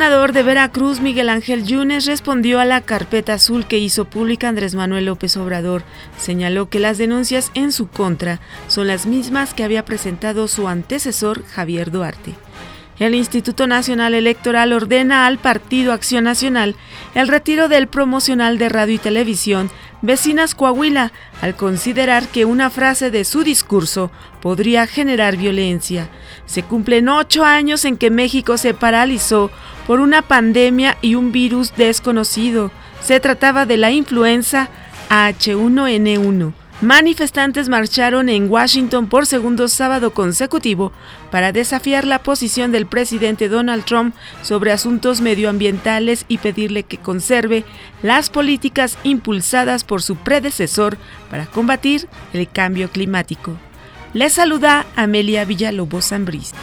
gobernador de Veracruz, Miguel Ángel Yunes, respondió a la carpeta azul que hizo pública Andrés Manuel López Obrador. Señaló que las denuncias en su contra son las mismas que había presentado su antecesor Javier Duarte. El Instituto Nacional Electoral ordena al Partido Acción Nacional el retiro del promocional de radio y televisión Vecinas Coahuila al considerar que una frase de su discurso podría generar violencia. Se cumplen ocho años en que México se paralizó por una pandemia y un virus desconocido. Se trataba de la influenza H1N1. Manifestantes marcharon en Washington por segundo sábado consecutivo para desafiar la posición del presidente Donald Trump sobre asuntos medioambientales y pedirle que conserve las políticas impulsadas por su predecesor para combatir el cambio climático. Les saluda Amelia Villalobos Zambrista.